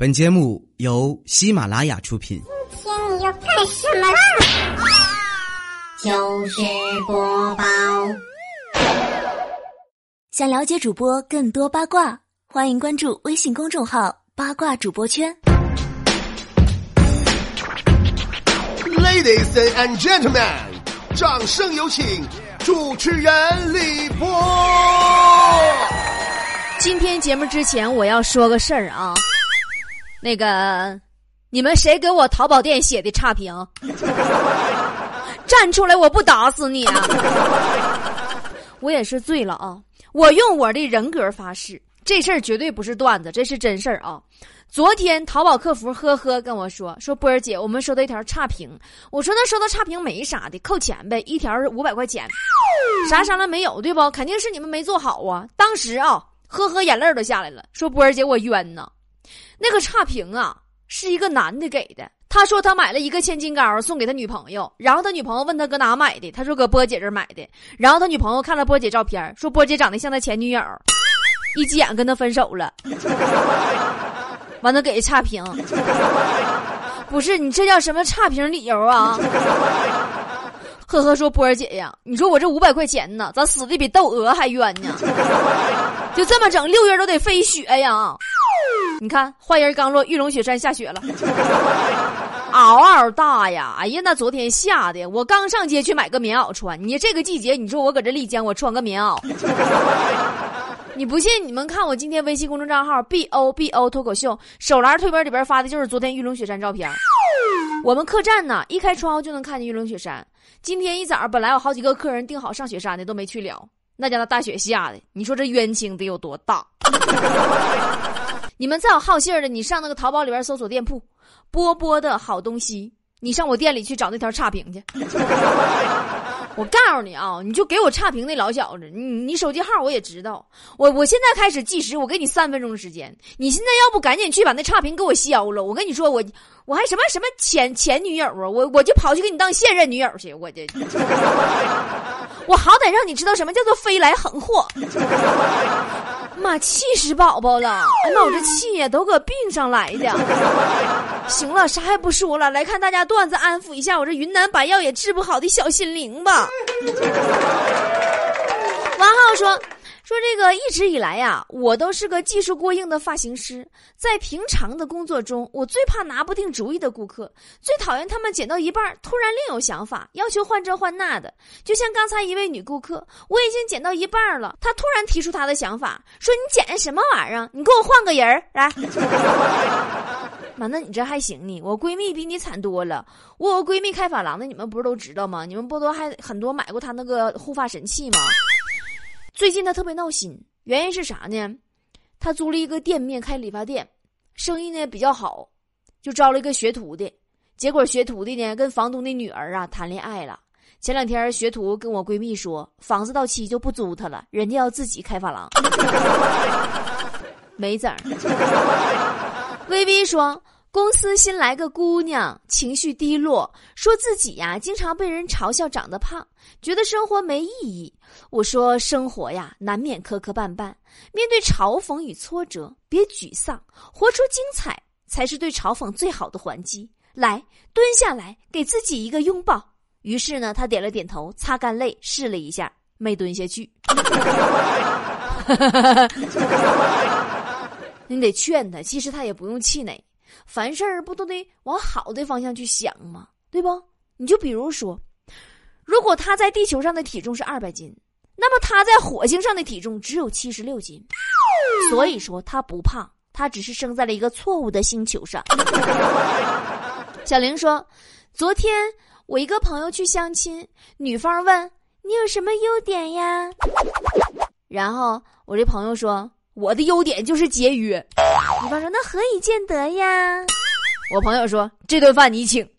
本节目由喜马拉雅出品。今天你要干什么啦？就是播报。想了解主播更多八卦，欢迎关注微信公众号“八卦主播圈”。Ladies and gentlemen，掌声有请主持人李波。今天节目之前，我要说个事儿啊。那个，你们谁给我淘宝店写的差评？站出来，我不打死你啊！我也是醉了啊！我用我的人格发誓，这事儿绝对不是段子，这是真事儿啊！昨天淘宝客服呵呵跟我说说波儿姐，我们收到一条差评。我说那收到差评没啥的，扣钱呗，一条五百块钱，啥商量没有对不？肯定是你们没做好啊！当时啊，呵呵眼泪都下来了，说波儿姐我冤呐。那个差评啊，是一个男的给的。他说他买了一个千金膏送给他女朋友，然后他女朋友问他搁哪买的，他说搁波姐这买的。然后他女朋友看了波姐照片，说波姐长得像他前女友，一急眼跟他分手了。完了给差评，不是你这叫什么差评理由啊？呵呵说波儿姐呀，你说我这五百块钱呢，咋死的比窦娥还冤呢？就这么整，六月都得飞雪呀！你看，花人刚落，玉龙雪山下雪了，嗷嗷大呀！哎呀，那昨天下的，我刚上街去买个棉袄穿。你这个季节，你说我搁这丽江，我穿个棉袄，你不信？你们看我今天微信公众账号 b o b o 脱口秀手栏推文里边发的就是昨天玉龙雪山照片。我们客栈呢，一开窗户就能看见玉龙雪山。今天一早本来有好几个客人订好上雪山的，都没去了。那家那大雪下的，你说这冤情得有多大？你们再有好信儿的，你上那个淘宝里边搜索店铺“波波的好东西”，你上我店里去找那条差评去。我告诉你啊，你就给我差评那老小子，你你手机号我也知道，我我现在开始计时，我给你三分钟时间，你现在要不赶紧去把那差评给我消了？我跟你说，我我还什么什么前前女友啊，我我就跑去给你当现任女友去，我这，我好歹让你知道什么叫做飞来横祸。妈，气死宝宝了！哎妈，我这气呀都搁病上来的。行了，啥也不说了，来看大家段子，安抚一下我这云南白药也治不好的小心灵吧。王浩说。说这个一直以来呀，我都是个技术过硬的发型师。在平常的工作中，我最怕拿不定主意的顾客，最讨厌他们剪到一半突然另有想法，要求换这换那的。就像刚才一位女顾客，我已经剪到一半了，她突然提出她的想法，说：“你剪的什么玩意儿？你给我换个人儿来。”妈，那你这还行呢？我闺蜜比你惨多了。我有闺蜜开发廊的，你们不是都知道吗？你们不都还很多买过她那个护发神器吗？最近他特别闹心，原因是啥呢？他租了一个店面开理发店，生意呢比较好，就招了一个学徒的。结果学徒的呢跟房东的女儿啊谈恋爱了。前两天学徒跟我闺蜜说，房子到期就不租他了，人家要自己开发廊。没整。微微说。公司新来个姑娘，情绪低落，说自己呀经常被人嘲笑长得胖，觉得生活没意义。我说生活呀难免磕磕绊绊，面对嘲讽与挫折，别沮丧，活出精彩才是对嘲讽最好的还击。来，蹲下来，给自己一个拥抱。于是呢，他点了点头，擦干泪，试了一下，没蹲下去。你得劝他，其实他也不用气馁。凡事儿不都得往好的方向去想吗？对不？你就比如说，如果他在地球上的体重是二百斤，那么他在火星上的体重只有七十六斤。所以说他不胖，他只是生在了一个错误的星球上。小玲说，昨天我一个朋友去相亲，女方问你有什么优点呀？然后我这朋友说，我的优点就是节约。女方说：“那何以见得呀？”我朋友说：“这顿饭你请。”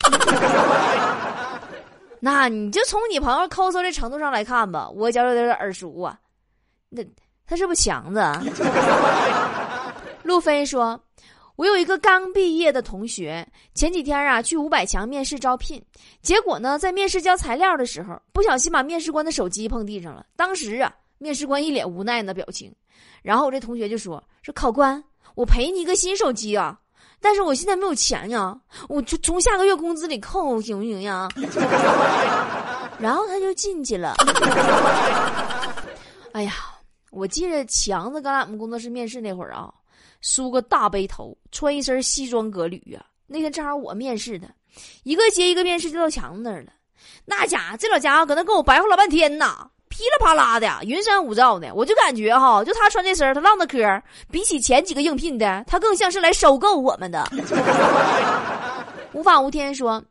那你就从你朋友抠搜这程度上来看吧，我觉得有点耳熟啊。那他是不是强子？路飞说：“我有一个刚毕业的同学，前几天啊去五百强面试招聘，结果呢在面试交材料的时候，不小心把面试官的手机碰地上了。当时啊，面试官一脸无奈的表情，然后我这同学就说：‘说考官。’我赔你一个新手机啊！但是我现在没有钱呀，我就从下个月工资里扣，行不行呀？然后他就进去了。哎呀，我记得强子刚来我们工作室面试那会儿啊，梳个大背头，穿一身西装革履呀。那天正好我面试的，一个接一个面试就到强子那儿了。那家伙，这老家伙搁那跟我白话老半天呐。噼里啪啦的，云山雾罩的，我就感觉哈，就他穿这身他唠那嗑比起前几个应聘的，他更像是来收购我们的。无法无天说，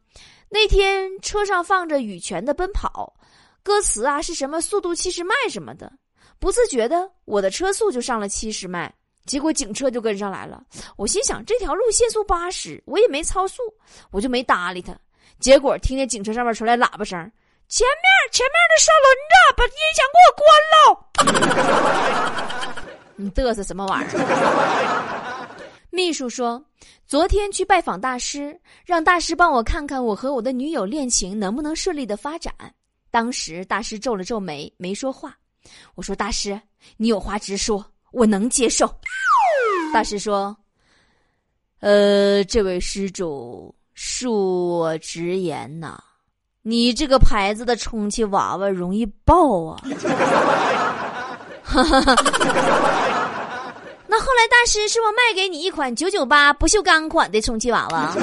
那天车上放着羽泉的《奔跑》，歌词啊是什么速度七十迈什么的，不自觉的我的车速就上了七十迈，结果警车就跟上来了。我心想这条路限速八十，我也没超速，我就没搭理他。结果听见警车上面传来喇叭声。前面前面的三轮子把音响给我关了！你嘚瑟什么玩意儿？秘书说，昨天去拜访大师，让大师帮我看看我和我的女友恋情能不能顺利的发展。当时大师皱了皱眉，没说话。我说：“大师，你有话直说，我能接受。”大师说：“呃，这位施主，恕我直言呐。”你这个牌子的充气娃娃容易爆啊！那后来大师是不是卖给你一款九九八不锈钢款的充气娃娃？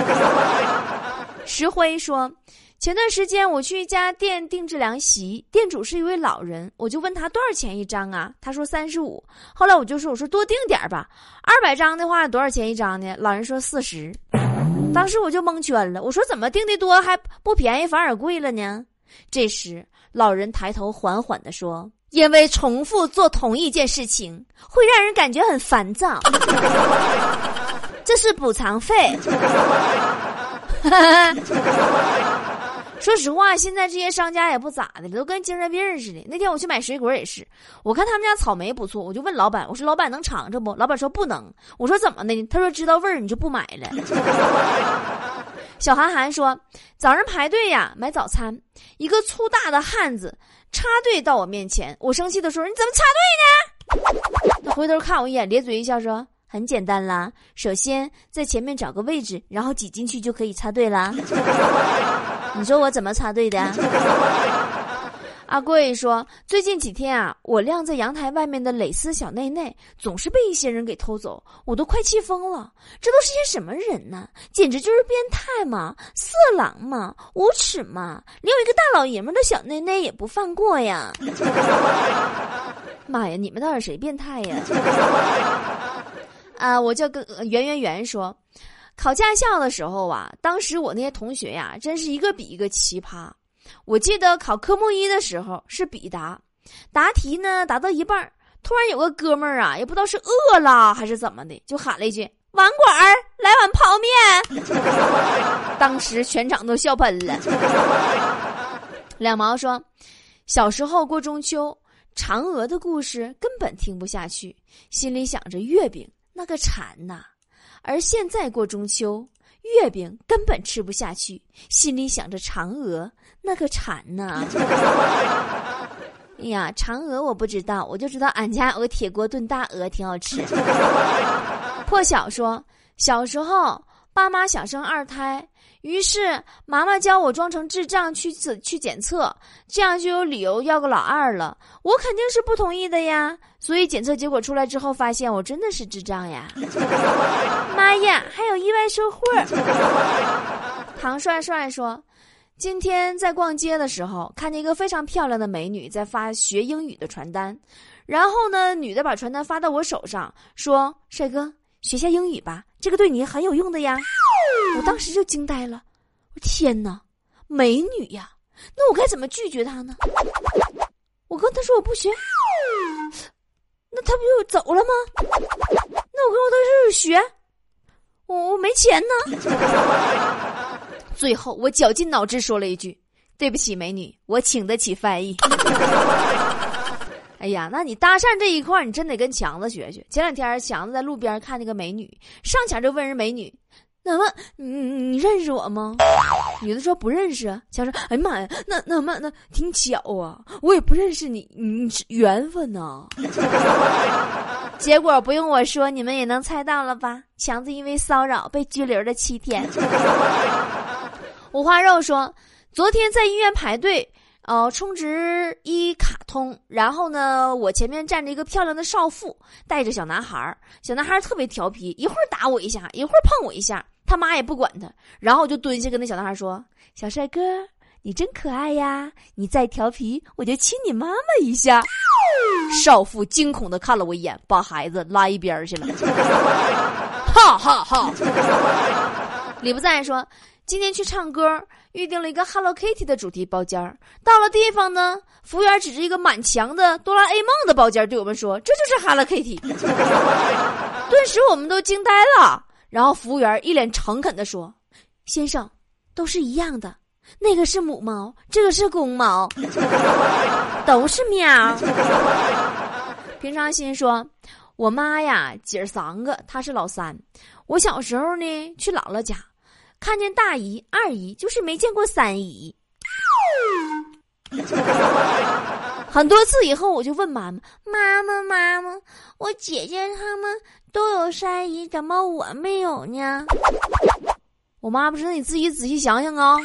石辉说，前段时间我去一家店定制凉席，店主是一位老人，我就问他多少钱一张啊？他说三十五。后来我就说，我说多定点吧，二百张的话多少钱一张呢？老人说四十。当时我就蒙圈了，我说怎么订的多还不便宜，反而贵了呢？这时老人抬头缓缓地说：“因为重复做同一件事情会让人感觉很烦躁，这是补偿费。” 说实话，现在这些商家也不咋的，都跟精神病似的。那天我去买水果也是，我看他们家草莓不错，我就问老板：“我说老板能尝尝不？”老板说：“不能。”我说：“怎么的？”他说：“知道味儿你就不买了。”小韩寒说：“早上排队呀，买早餐，一个粗大的汉子插队到我面前，我生气的说：‘你怎么插队呢？’他回头看我一眼，咧嘴一笑说：‘很简单啦，首先在前面找个位置，然后挤进去就可以插队啦。’”你说我怎么插队的？阿贵说，最近几天啊，我晾在阳台外面的蕾丝小内内总是被一些人给偷走，我都快气疯了。这都是些什么人呢？简直就是变态嘛，色狼嘛，无耻嘛！连我一个大老爷们的小内内也不放过呀！妈呀，你们到底谁变态呀？啊，我叫个圆圆圆说。考驾校的时候啊，当时我那些同学呀，真是一个比一个奇葩。我记得考科目一的时候是笔答，答题呢答到一半，突然有个哥们儿啊，也不知道是饿了还是怎么的，就喊了一句：“网管儿，来碗泡面。” 当时全场都笑喷了。两毛说，小时候过中秋，嫦娥的故事根本听不下去，心里想着月饼那个馋呐。而现在过中秋，月饼根本吃不下去，心里想着嫦娥那可馋呐。哎呀，嫦娥我不知道，我就知道俺家有个铁锅炖大鹅挺好吃。破晓说，小时候爸妈想生二胎。于是妈妈教我装成智障去测去检测，这样就有理由要个老二了。我肯定是不同意的呀。所以检测结果出来之后，发现我真的是智障呀！妈呀，还有意外收获！唐帅帅说，今天在逛街的时候，看见一个非常漂亮的美女在发学英语的传单，然后呢，女的把传单发到我手上，说：“帅哥，学下英语吧，这个对你很有用的呀。”我当时就惊呆了，我天哪，美女呀！那我该怎么拒绝她呢？我跟她说我不学，那他不就走了吗？那我跟我同事学，我我没钱呢。最后我绞尽脑汁说了一句：“对不起，美女，我请得起翻译。”哎呀，那你搭讪这一块，你真得跟强子学学。前两天强子在路边看那个美女，上前就问人美女。那么，你你认识我吗？女的说不认识。强说：“哎呀妈呀，那那么那挺巧啊，我也不认识你，你是缘分呐。”结果不用我说，你们也能猜到了吧？强子因为骚扰被拘留了七天。五花肉说，昨天在医院排队，呃，充值一卡通，然后呢，我前面站着一个漂亮的少妇，带着小男孩小男孩特别调皮，一会儿打我一下，一会儿碰我一下，他妈也不管他，然后我就蹲下跟那小男孩说：“小帅哥。”你真可爱呀！你再调皮，我就亲你妈妈一下。少妇惊恐的看了我一眼，把孩子拉一边去了。哈哈哈！李不在说，今天去唱歌，预定了一个 Hello Kitty 的主题包间到了地方呢，服务员指着一个满墙的哆啦 A 梦的包间对我们说：“这就是 Hello Kitty。”顿时我们都惊呆了。然后服务员一脸诚恳的说：“先生，都是一样的。”那个是母猫，这个是公猫，都是喵。平常心说，我妈呀，姐三个，她是老三。我小时候呢，去姥姥家，看见大姨、二姨，就是没见过三姨。很多次以后，我就问妈妈：“妈妈，妈妈，我姐姐他们都有三姨，怎么我没有呢？”我妈不是，你自己仔细想想啊。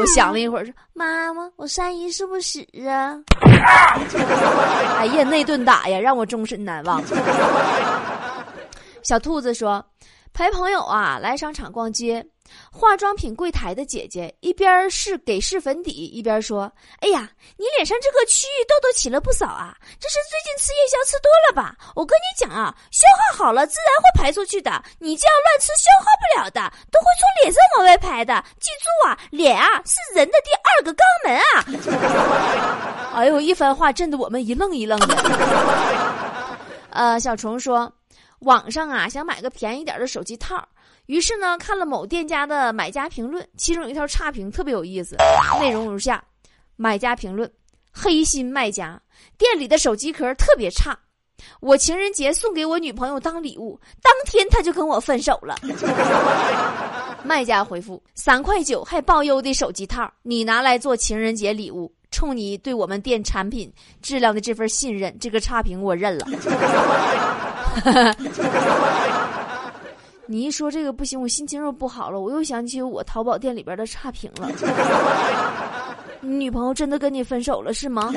我想了一会儿，说：“妈妈，我三姨是不是啊？”哎呀，那顿打呀，让我终身难忘。小兔子说：“陪朋友啊来商场逛街。”化妆品柜台的姐姐一边试给试粉底，一边说：“哎呀，你脸上这个区域痘痘起了不少啊，这是最近吃夜宵吃多了吧？我跟你讲啊，消化好了自然会排出去的，你这样乱吃消化不了的，都会从脸上往外排的。记住啊，脸啊是人的第二个肛门啊！” 哎呦，一番话震得我们一愣一愣的。呃，小虫说，网上啊想买个便宜点的手机套。于是呢，看了某店家的买家评论，其中有一条差评特别有意思，内容如下：买家评论，黑心卖家，店里的手机壳特别差，我情人节送给我女朋友当礼物，当天他就跟我分手了。卖家回复：三块九还包邮的手机套，你拿来做情人节礼物，冲你对我们店产品质量的这份信任，这个差评我认了。你一说这个不行，我心情又不好了。我又想起我淘宝店里边的差评了。你女朋友真的跟你分手了是吗？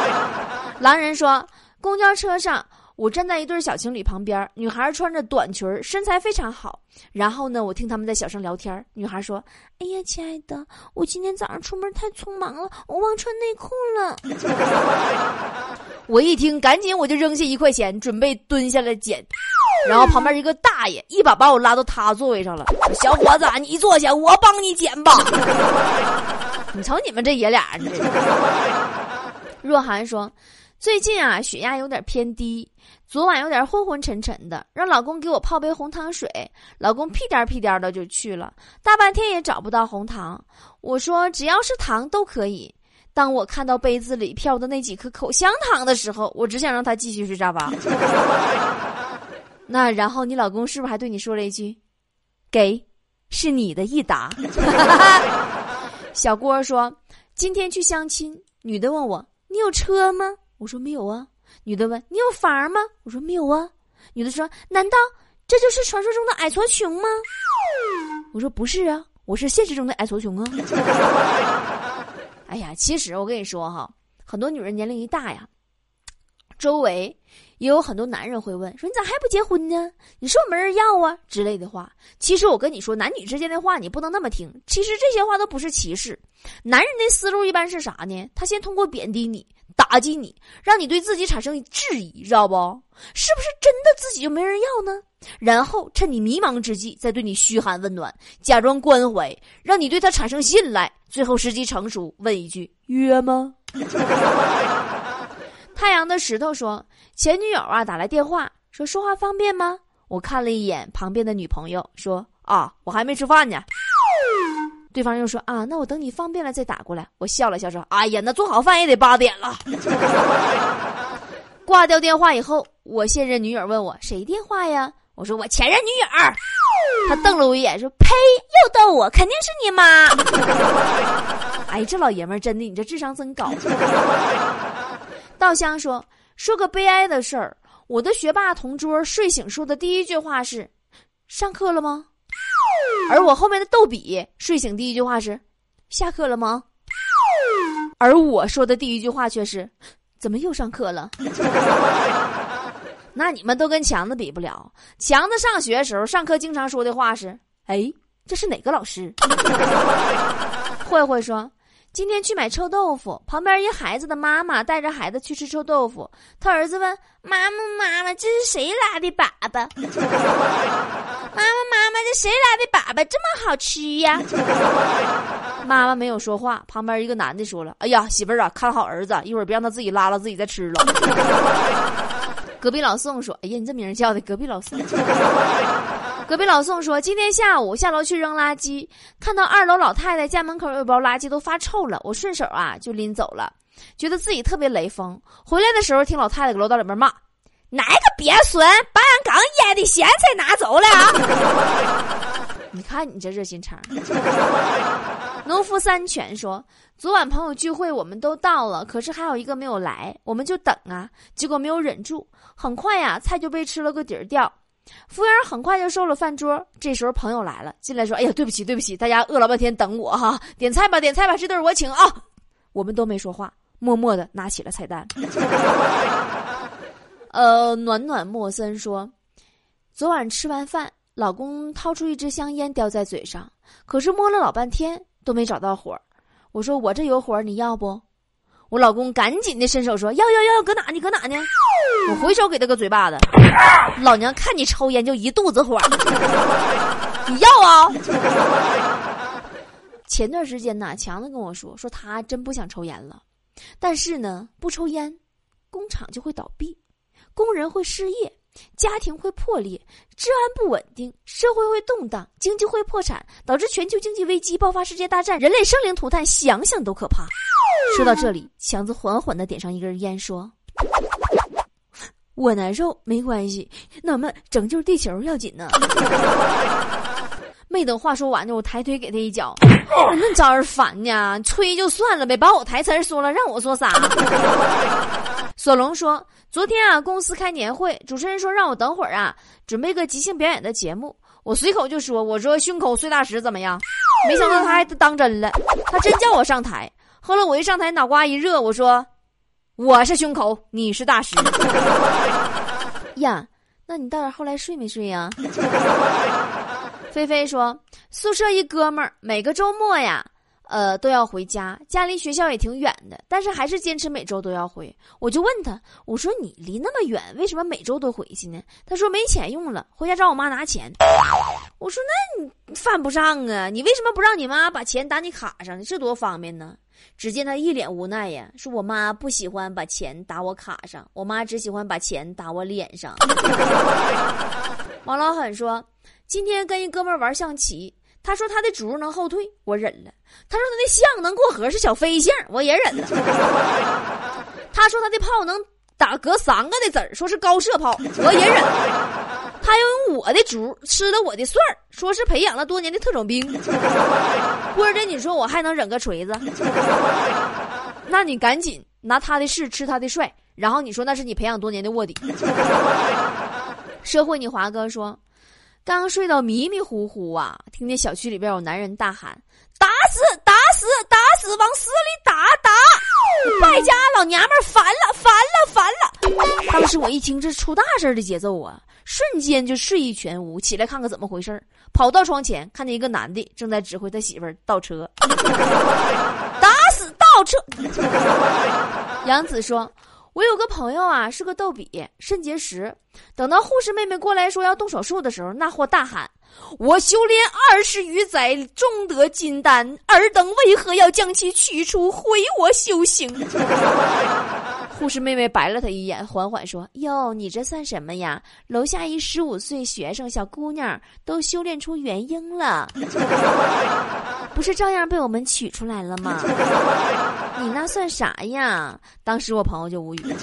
狼人说，公交车上我站在一对小情侣旁边，女孩穿着短裙，身材非常好。然后呢，我听他们在小声聊天。女孩说：“哎呀，亲爱的，我今天早上出门太匆忙了，我忘穿内裤了。”我一听，赶紧我就扔下一块钱，准备蹲下来捡。然后旁边一个大爷一把把我拉到他座位上了，小伙子，你坐下，我帮你捡吧。你瞅你们这爷俩，若涵说，最近啊血压有点偏低，昨晚有点昏昏沉沉的，让老公给我泡杯红糖水，老公屁颠屁颠的就去了，大半天也找不到红糖。我说只要是糖都可以。当我看到杯子里飘的那几颗口香糖的时候，我只想让他继续睡沙发。那然后你老公是不是还对你说了一句：“给，是你的一打。”小郭说：“今天去相亲，女的问我你有车吗？我说没有啊。女的问你有房吗？我说没有啊。女的说难道这就是传说中的矮矬穷吗？我说不是啊，我是现实中的矮矬穷啊。哎呀，其实我跟你说哈，很多女人年龄一大呀，周围。也有很多男人会问说：“你咋还不结婚呢？你是不没人要啊？”之类的话。其实我跟你说，男女之间的话你不能那么听。其实这些话都不是歧视，男人的思路一般是啥呢？他先通过贬低你、打击你，让你对自己产生质疑，知道不？是不是真的自己就没人要呢？然后趁你迷茫之际，再对你嘘寒问暖，假装关怀，让你对他产生信赖。最后时机成熟，问一句：“约吗？”太阳的石头说：“前女友啊，打来电话说说话方便吗？”我看了一眼旁边的女朋友，说：“啊，我还没吃饭呢。”对方又说：“啊，那我等你方便了再打过来。”我笑了笑说：“哎呀，那做好饭也得八点了。”挂掉电话以后，我现任女友问我：“谁电话呀？”我说：“我前任女友。”他瞪了我一眼说：“呸，又逗我，肯定是你妈。”哎，这老爷们儿真的，你这智商真高。稻香说：“说个悲哀的事儿，我的学霸同桌睡醒说的第一句话是：“上课了吗？”而我后面的逗比睡醒第一句话是：“下课了吗？”而我说的第一句话却是：“怎么又上课了？” 那你们都跟强子比不了。强子上学时候上课经常说的话是：“哎，这是哪个老师？” 慧慧说。今天去买臭豆腐，旁边一孩子的妈妈带着孩子去吃臭豆腐。他儿子问妈妈：“妈妈，这是谁拉的粑粑？”妈妈，妈妈，这谁拉的粑粑这么好吃呀？妈妈没有说话。旁边一个男的说了：“哎呀，媳妇儿啊，看好儿子，一会儿别让他自己拉了，自己再吃了。”隔壁老宋说：“哎呀，你这名叫的，隔壁老宋。”隔壁老宋说：“今天下午下楼去扔垃圾，看到二楼老太太家门口有包垃圾都发臭了，我顺手啊就拎走了，觉得自己特别雷锋。回来的时候听老太太搁楼道里面骂：哪个鳖孙把俺刚腌的咸菜拿走了？你看你这热心肠。”农夫三全说：“昨晚朋友聚会我们都到了，可是还有一个没有来，我们就等啊，结果没有忍住，很快呀菜就被吃了个底儿掉。”服务员很快就收了饭桌。这时候朋友来了，进来说：“哎呀，对不起，对不起，大家饿了半天等我哈，点菜吧，点菜吧，这顿我请啊。”我们都没说话，默默的拿起了菜单。呃，暖暖莫森说：“昨晚吃完饭，老公掏出一支香烟叼在嘴上，可是摸了老半天都没找到火。我说我这有火，你要不？”我老公赶紧的伸手说：“要要要，搁哪呢？搁哪呢？”我回手给他个嘴巴子，老娘看你抽烟就一肚子火，你要啊？前段时间呢，强子跟我说，说他真不想抽烟了，但是呢，不抽烟，工厂就会倒闭，工人会失业。家庭会破裂，治安不稳定，社会会动荡，经济会破产，导致全球经济危机爆发，世界大战，人类生灵涂炭，想想都可怕。说到这里，强子缓缓的点上一根烟，说：“我难受没关系，那么拯救地球要紧呢。”没等话说完呢，我抬腿给他一脚，那招人烦呢，吹就算了呗，把我台词说了，让我说啥？索隆说：“昨天啊，公司开年会，主持人说让我等会儿啊，准备个即兴表演的节目。我随口就说，我说胸口碎大石怎么样？没想到他还当真了，他真叫我上台。后来我一上台，脑瓜一热，我说我是胸口，你是大石。呀，那你到底后来睡没睡呀？” 菲菲说：“宿舍一哥们儿每个周末呀。”呃，都要回家，家离学校也挺远的，但是还是坚持每周都要回。我就问他，我说你离那么远，为什么每周都回去呢？他说没钱用了，回家找我妈拿钱。我说那你犯不上啊，你为什么不让你妈把钱打你卡上呢？这多方便呢！只见他一脸无奈呀，说我妈不喜欢把钱打我卡上，我妈只喜欢把钱打我脸上。王老狠说，今天跟一哥们玩象棋。他说他的竹能后退，我忍了。他说他的象能过河，是小飞象，我也忍了。他说他的炮能打隔三个的子儿，说是高射炮，我也忍了。他要用我的竹吃了我的蒜儿，说是培养了多年的特种兵。波姐，你说我还能忍个锤子？那你赶紧拿他的势吃他的帅，然后你说那是你培养多年的卧底。社会，你华哥说。刚睡到迷迷糊糊啊，听见小区里边有男人大喊：“打死，打死，打死，往死里打打！”败家老娘们烦了，烦了，烦了！当时我一听这出大事的节奏啊，瞬间就睡意全无，起来看看怎么回事跑到窗前，看见一个男的正在指挥他媳妇儿倒车，打死倒车。杨子说。我有个朋友啊，是个逗比，肾结石。等到护士妹妹过来说要动手术的时候，那货大喊：“我修炼二十余载，终得金丹，尔等为何要将其取出，毁我修行？”护士妹妹白了他一眼，缓缓说：“哟，你这算什么呀？楼下一十五岁学生小姑娘都修炼出元婴了，不是照样被我们取出来了吗？你那算啥呀？”当时我朋友就无语。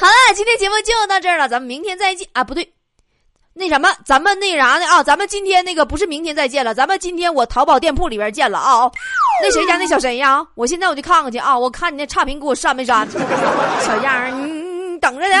好了，今天节目就到这儿了，咱们明天再见啊！不对。那什么，咱们那啥呢啊？咱们今天那个不是明天再见了，咱们今天我淘宝店铺里边见了啊！那谁家那小谁呀？我现在我就看看去啊！我看你那差评给我删没删？小样儿，你。等着呢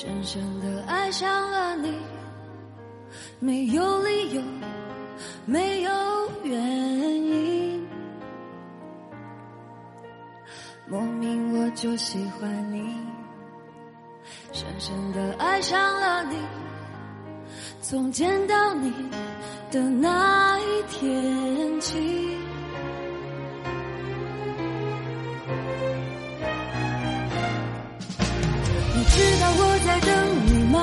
深深的爱上了你，没有理由，没有原因。莫名我就喜欢你，深深的爱上了你，从见到你的那一天起。在等你吗？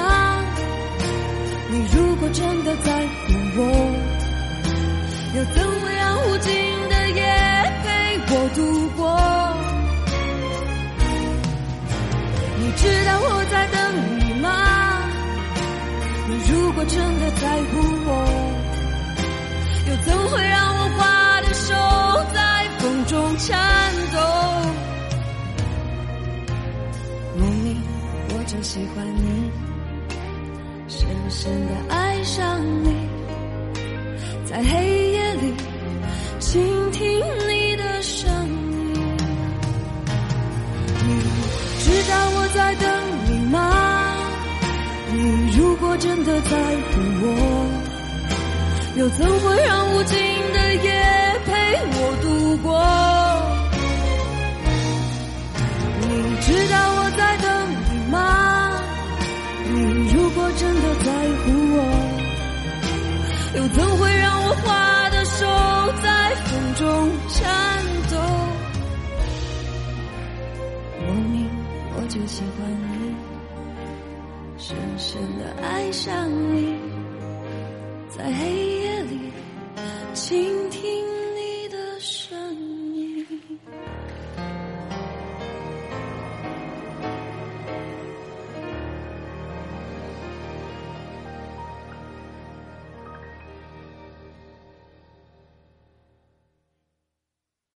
你如果真的在乎我，又怎会让无尽的夜陪我度过？你知道我在等你吗？你如果真的在乎我，又怎会让我花的手在风中颤喜欢你，深深的爱上你，在黑夜里倾听你的声音。你知道我在等你吗？你如果真的在乎我，又怎会让无尽的夜陪我度过？真的在乎我，又怎会让我花的手在风中颤抖？莫名我就喜欢你，深深的爱上你，在黑夜里倾听。